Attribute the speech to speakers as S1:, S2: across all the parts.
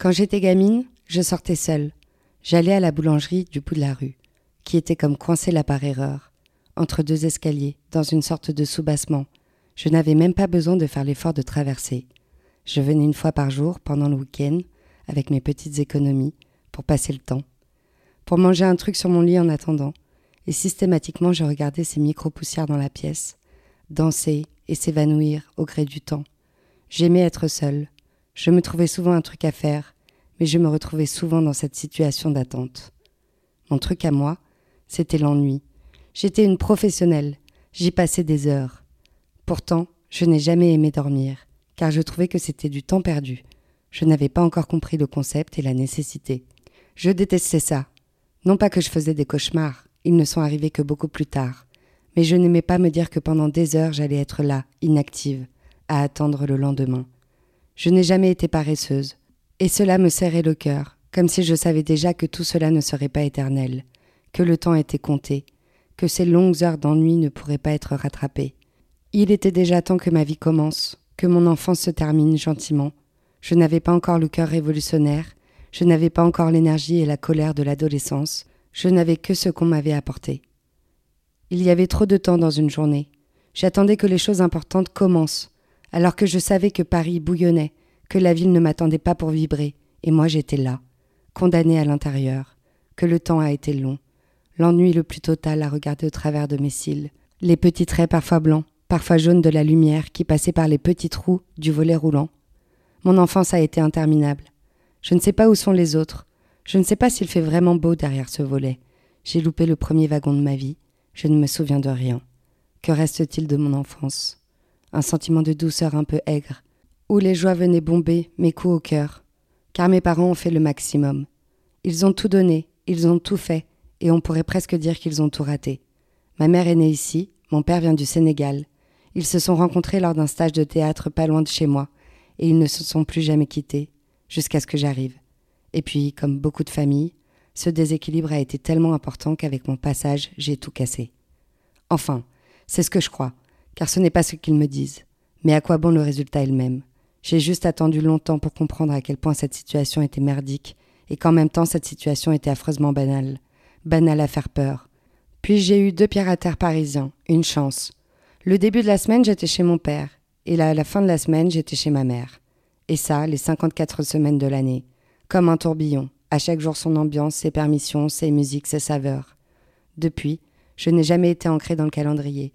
S1: Quand j'étais gamine, je sortais seule. J'allais à la boulangerie du bout de la rue, qui était comme coincée là par erreur, entre deux escaliers, dans une sorte de soubassement. Je n'avais même pas besoin de faire l'effort de traverser. Je venais une fois par jour, pendant le week-end, avec mes petites économies, pour passer le temps, pour manger un truc sur mon lit en attendant, et systématiquement je regardais ces micro-poussières dans la pièce, danser et s'évanouir au gré du temps. J'aimais être seule. Je me trouvais souvent un truc à faire, mais je me retrouvais souvent dans cette situation d'attente. Mon truc à moi, c'était l'ennui. J'étais une professionnelle, j'y passais des heures. Pourtant, je n'ai jamais aimé dormir, car je trouvais que c'était du temps perdu. Je n'avais pas encore compris le concept et la nécessité. Je détestais ça. Non pas que je faisais des cauchemars, ils ne sont arrivés que beaucoup plus tard, mais je n'aimais pas me dire que pendant des heures j'allais être là, inactive, à attendre le lendemain. Je n'ai jamais été paresseuse, et cela me serrait le cœur, comme si je savais déjà que tout cela ne serait pas éternel, que le temps était compté, que ces longues heures d'ennui ne pourraient pas être rattrapées. Il était déjà temps que ma vie commence, que mon enfance se termine gentiment. Je n'avais pas encore le cœur révolutionnaire, je n'avais pas encore l'énergie et la colère de l'adolescence, je n'avais que ce qu'on m'avait apporté. Il y avait trop de temps dans une journée. J'attendais que les choses importantes commencent, alors que je savais que Paris bouillonnait, que la ville ne m'attendait pas pour vibrer, et moi j'étais là, condamnée à l'intérieur, que le temps a été long, l'ennui le plus total à regarder au travers de mes cils, les petits traits parfois blancs, parfois jaunes de la lumière qui passait par les petits trous du volet roulant. Mon enfance a été interminable. Je ne sais pas où sont les autres. Je ne sais pas s'il fait vraiment beau derrière ce volet. J'ai loupé le premier wagon de ma vie. Je ne me souviens de rien. Que reste-t-il de mon enfance? Un sentiment de douceur un peu aigre, où les joies venaient bomber mes coups au cœur. Car mes parents ont fait le maximum. Ils ont tout donné, ils ont tout fait, et on pourrait presque dire qu'ils ont tout raté. Ma mère est née ici, mon père vient du Sénégal. Ils se sont rencontrés lors d'un stage de théâtre pas loin de chez moi, et ils ne se sont plus jamais quittés jusqu'à ce que j'arrive. Et puis, comme beaucoup de familles, ce déséquilibre a été tellement important qu'avec mon passage, j'ai tout cassé. Enfin, c'est ce que je crois, car ce n'est pas ce qu'ils me disent. Mais à quoi bon le résultat est le même J'ai juste attendu longtemps pour comprendre à quel point cette situation était merdique, et qu'en même temps cette situation était affreusement banale, banale à faire peur. Puis j'ai eu deux pierres à terre parisiens, une chance. Le début de la semaine, j'étais chez mon père, et là, à la fin de la semaine, j'étais chez ma mère. Et ça, les 54 semaines de l'année. Comme un tourbillon, à chaque jour son ambiance, ses permissions, ses musiques, ses saveurs. Depuis, je n'ai jamais été ancrée dans le calendrier.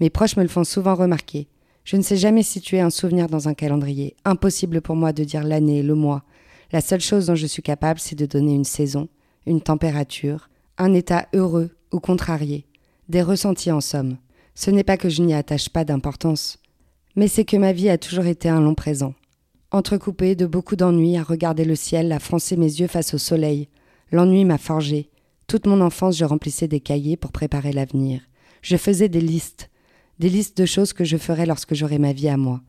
S1: Mes proches me le font souvent remarquer. Je ne sais jamais situer un souvenir dans un calendrier. Impossible pour moi de dire l'année, le mois. La seule chose dont je suis capable, c'est de donner une saison, une température, un état heureux ou contrarié, des ressentis en somme. Ce n'est pas que je n'y attache pas d'importance, mais c'est que ma vie a toujours été un long présent, Entrecoupé de beaucoup d'ennuis à regarder le ciel, à froncer mes yeux face au soleil. L'ennui m'a forgé. Toute mon enfance, je remplissais des cahiers pour préparer l'avenir. Je faisais des listes, des listes de choses que je ferais lorsque j'aurais ma vie à moi.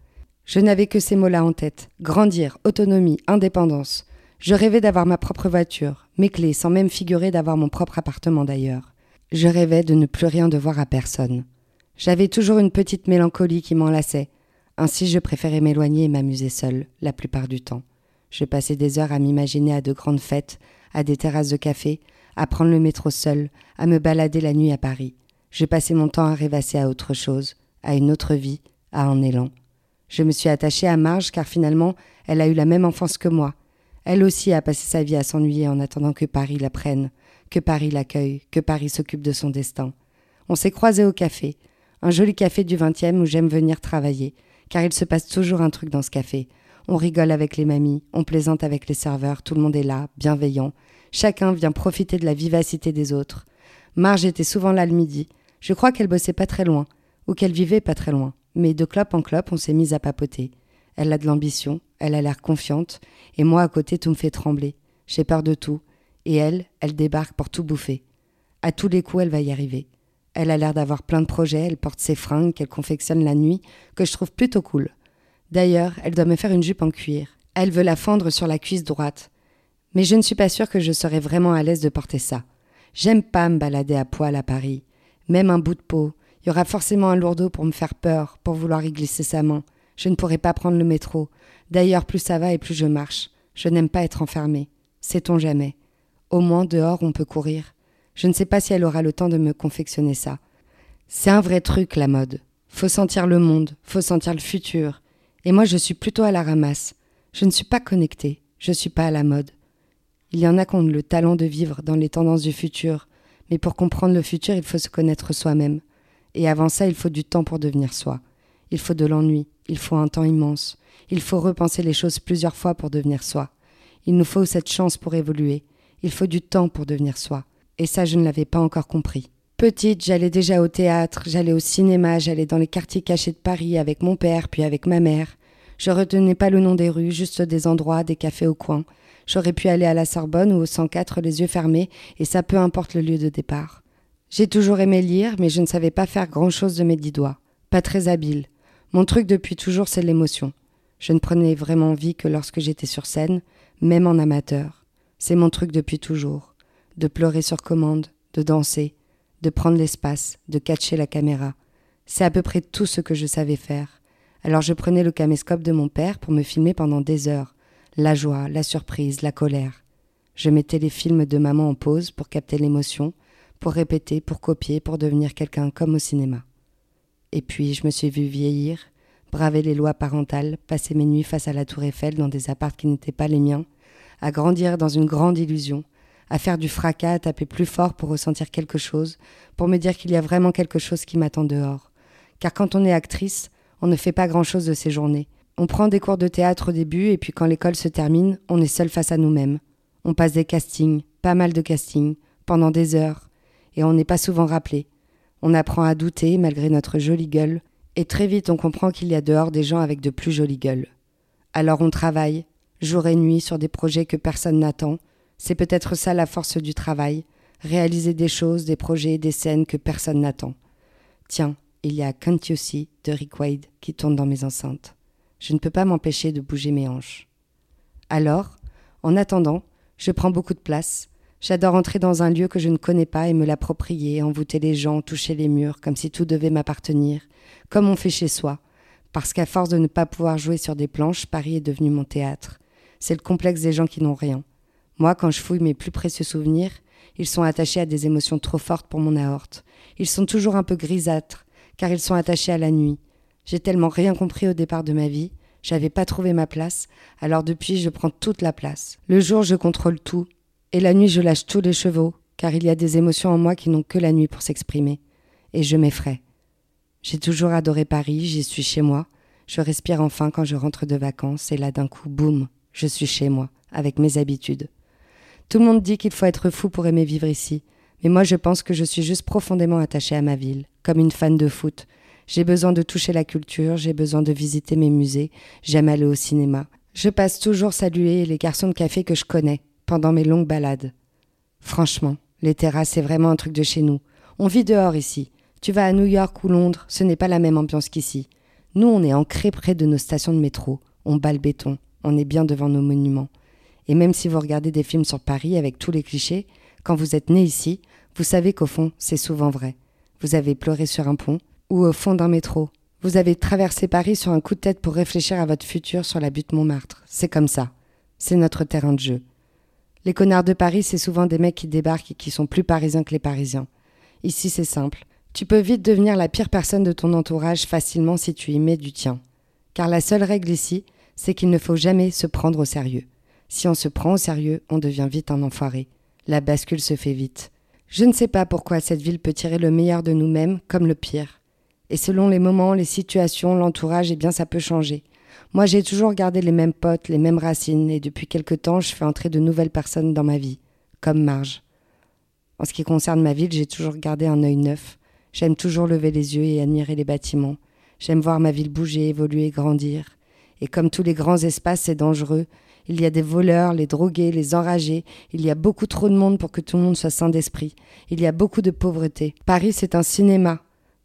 S1: Je n'avais que ces mots-là en tête grandir, autonomie, indépendance. Je rêvais d'avoir ma propre voiture, mes clés, sans même figurer d'avoir mon propre appartement d'ailleurs. Je rêvais de ne plus rien devoir à personne. J'avais toujours une petite mélancolie qui m'enlaçait, ainsi je préférais m'éloigner et m'amuser seule, la plupart du temps. Je passais des heures à m'imaginer à de grandes fêtes, à des terrasses de café, à prendre le métro seul, à me balader la nuit à Paris. Je passais mon temps à rêvasser à autre chose, à une autre vie, à un élan. Je me suis attachée à Marge car finalement elle a eu la même enfance que moi. Elle aussi a passé sa vie à s'ennuyer en attendant que Paris la prenne, que Paris l'accueille, que Paris s'occupe de son destin. On s'est croisés au café, un joli café du vingtième où j'aime venir travailler, car il se passe toujours un truc dans ce café. On rigole avec les mamies, on plaisante avec les serveurs, tout le monde est là, bienveillant. Chacun vient profiter de la vivacité des autres. Marge était souvent là le midi. Je crois qu'elle bossait pas très loin, ou qu'elle vivait pas très loin. Mais de clope en clope, on s'est mis à papoter. Elle a de l'ambition, elle a l'air confiante, et moi à côté tout me fait trembler. J'ai peur de tout, et elle, elle débarque pour tout bouffer. À tous les coups, elle va y arriver. Elle a l'air d'avoir plein de projets, elle porte ses fringues qu'elle confectionne la nuit, que je trouve plutôt cool. D'ailleurs, elle doit me faire une jupe en cuir. Elle veut la fendre sur la cuisse droite. Mais je ne suis pas sûre que je serais vraiment à l'aise de porter ça. J'aime pas me balader à poil à Paris. Même un bout de peau. Il y aura forcément un lourdeau pour me faire peur, pour vouloir y glisser sa main. Je ne pourrai pas prendre le métro. D'ailleurs, plus ça va et plus je marche. Je n'aime pas être enfermée. Sait-on jamais. Au moins, dehors, on peut courir. Je ne sais pas si elle aura le temps de me confectionner ça. C'est un vrai truc, la mode. Faut sentir le monde, faut sentir le futur. Et moi, je suis plutôt à la ramasse. Je ne suis pas connectée, je suis pas à la mode. Il y en a qui ont le talent de vivre dans les tendances du futur, mais pour comprendre le futur, il faut se connaître soi-même. Et avant ça, il faut du temps pour devenir soi. Il faut de l'ennui, il faut un temps immense. Il faut repenser les choses plusieurs fois pour devenir soi. Il nous faut cette chance pour évoluer. Il faut du temps pour devenir soi. Et ça, je ne l'avais pas encore compris. Petite, j'allais déjà au théâtre, j'allais au cinéma, j'allais dans les quartiers cachés de Paris avec mon père, puis avec ma mère. Je retenais pas le nom des rues, juste des endroits, des cafés au coin. J'aurais pu aller à la Sorbonne ou au 104 les yeux fermés, et ça peu importe le lieu de départ. J'ai toujours aimé lire, mais je ne savais pas faire grand chose de mes dix doigts. Pas très habile. Mon truc depuis toujours, c'est l'émotion. Je ne prenais vraiment vie que lorsque j'étais sur scène, même en amateur. C'est mon truc depuis toujours. De pleurer sur commande, de danser, de prendre l'espace, de catcher la caméra. C'est à peu près tout ce que je savais faire. Alors je prenais le caméscope de mon père pour me filmer pendant des heures. La joie, la surprise, la colère. Je mettais les films de maman en pause pour capter l'émotion, pour répéter, pour copier, pour devenir quelqu'un comme au cinéma. Et puis je me suis vue vieillir, braver les lois parentales, passer mes nuits face à la tour Eiffel dans des apparts qui n'étaient pas les miens, à grandir dans une grande illusion, à faire du fracas, à taper plus fort pour ressentir quelque chose, pour me dire qu'il y a vraiment quelque chose qui m'attend dehors. Car quand on est actrice, on ne fait pas grand-chose de ses journées. On prend des cours de théâtre au début et puis quand l'école se termine, on est seul face à nous-mêmes. On passe des castings, pas mal de castings, pendant des heures, et on n'est pas souvent rappelé. On apprend à douter malgré notre jolie gueule, et très vite on comprend qu'il y a dehors des gens avec de plus jolies gueules. Alors on travaille, jour et nuit, sur des projets que personne n'attend. C'est peut-être ça la force du travail, réaliser des choses, des projets, des scènes que personne n'attend. Tiens, il y a Can't de Rick Wade qui tourne dans mes enceintes. Je ne peux pas m'empêcher de bouger mes hanches. Alors, en attendant, je prends beaucoup de place, J'adore entrer dans un lieu que je ne connais pas et me l'approprier, envoûter les gens, toucher les murs, comme si tout devait m'appartenir, comme on fait chez soi. Parce qu'à force de ne pas pouvoir jouer sur des planches, Paris est devenu mon théâtre. C'est le complexe des gens qui n'ont rien. Moi, quand je fouille mes plus précieux souvenirs, ils sont attachés à des émotions trop fortes pour mon aorte. Ils sont toujours un peu grisâtres, car ils sont attachés à la nuit. J'ai tellement rien compris au départ de ma vie, j'avais pas trouvé ma place, alors depuis je prends toute la place. Le jour je contrôle tout, et la nuit, je lâche tous les chevaux, car il y a des émotions en moi qui n'ont que la nuit pour s'exprimer. Et je m'effraie. J'ai toujours adoré Paris, j'y suis chez moi. Je respire enfin quand je rentre de vacances, et là d'un coup, boum, je suis chez moi, avec mes habitudes. Tout le monde dit qu'il faut être fou pour aimer vivre ici, mais moi je pense que je suis juste profondément attachée à ma ville, comme une fan de foot. J'ai besoin de toucher la culture, j'ai besoin de visiter mes musées, j'aime aller au cinéma. Je passe toujours saluer les garçons de café que je connais, pendant mes longues balades. Franchement, les terrasses, c'est vraiment un truc de chez nous. On vit dehors ici. Tu vas à New York ou Londres, ce n'est pas la même ambiance qu'ici. Nous, on est ancrés près de nos stations de métro. On bat le béton. On est bien devant nos monuments. Et même si vous regardez des films sur Paris avec tous les clichés, quand vous êtes né ici, vous savez qu'au fond, c'est souvent vrai. Vous avez pleuré sur un pont ou au fond d'un métro. Vous avez traversé Paris sur un coup de tête pour réfléchir à votre futur sur la butte Montmartre. C'est comme ça. C'est notre terrain de jeu. Les connards de Paris, c'est souvent des mecs qui débarquent et qui sont plus parisiens que les Parisiens. Ici, c'est simple. Tu peux vite devenir la pire personne de ton entourage facilement si tu y mets du tien. Car la seule règle ici, c'est qu'il ne faut jamais se prendre au sérieux. Si on se prend au sérieux, on devient vite un enfoiré. La bascule se fait vite. Je ne sais pas pourquoi cette ville peut tirer le meilleur de nous-mêmes comme le pire. Et selon les moments, les situations, l'entourage, eh bien ça peut changer. Moi, j'ai toujours gardé les mêmes potes, les mêmes racines, et depuis quelque temps, je fais entrer de nouvelles personnes dans ma vie, comme Marge. En ce qui concerne ma ville, j'ai toujours gardé un œil neuf. J'aime toujours lever les yeux et admirer les bâtiments. J'aime voir ma ville bouger, évoluer, grandir. Et comme tous les grands espaces, c'est dangereux. Il y a des voleurs, les drogués, les enragés. Il y a beaucoup trop de monde pour que tout le monde soit sain d'esprit. Il y a beaucoup de pauvreté. Paris, c'est un cinéma.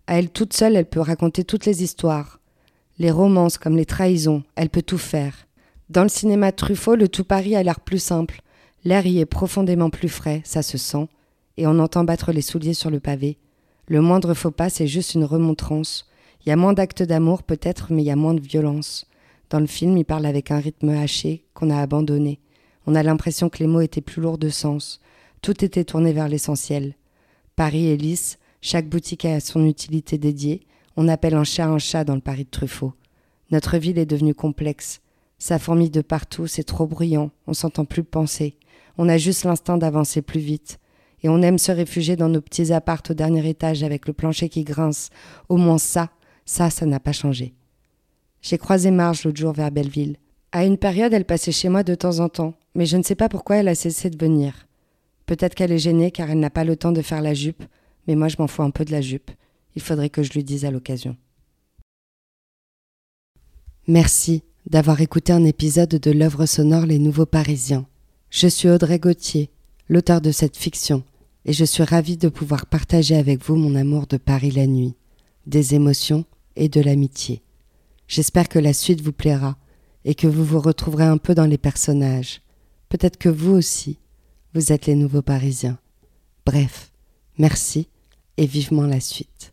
S1: À elle toute seule, elle peut raconter toutes les histoires. Les romances comme les trahisons, elle peut tout faire. Dans le cinéma Truffaut, le tout Paris a l'air plus simple. L'air y est profondément plus frais, ça se sent, et on entend battre les souliers sur le pavé. Le moindre faux pas, c'est juste une remontrance. Il y a moins d'actes d'amour peut-être, mais il y a moins de violence. Dans le film, il parle avec un rythme haché qu'on a abandonné. On a l'impression que les mots étaient plus lourds de sens. Tout était tourné vers l'essentiel. Paris est lisse, chaque boutique a son utilité dédiée. On appelle un chat un chat dans le Paris de Truffaut. Notre ville est devenue complexe. Ça fourmille de partout, c'est trop bruyant, on s'entend plus penser. On a juste l'instinct d'avancer plus vite. Et on aime se réfugier dans nos petits appartes au dernier étage avec le plancher qui grince. Au moins ça, ça, ça n'a pas changé. J'ai croisé Marge l'autre jour vers Belleville. À une période, elle passait chez moi de temps en temps, mais je ne sais pas pourquoi elle a cessé de venir. Peut-être qu'elle est gênée car elle n'a pas le temps de faire la jupe, mais moi je m'en fous un peu de la jupe. Il faudrait que je lui dise à l'occasion. Merci d'avoir écouté un épisode de l'œuvre sonore Les Nouveaux Parisiens. Je suis Audrey Gauthier, l'auteur de cette fiction, et je suis ravie de pouvoir partager avec vous mon amour de Paris la nuit, des émotions et de l'amitié. J'espère que la suite vous plaira et que vous vous retrouverez un peu dans les personnages. Peut-être que vous aussi, vous êtes les nouveaux Parisiens. Bref, merci et vivement la suite.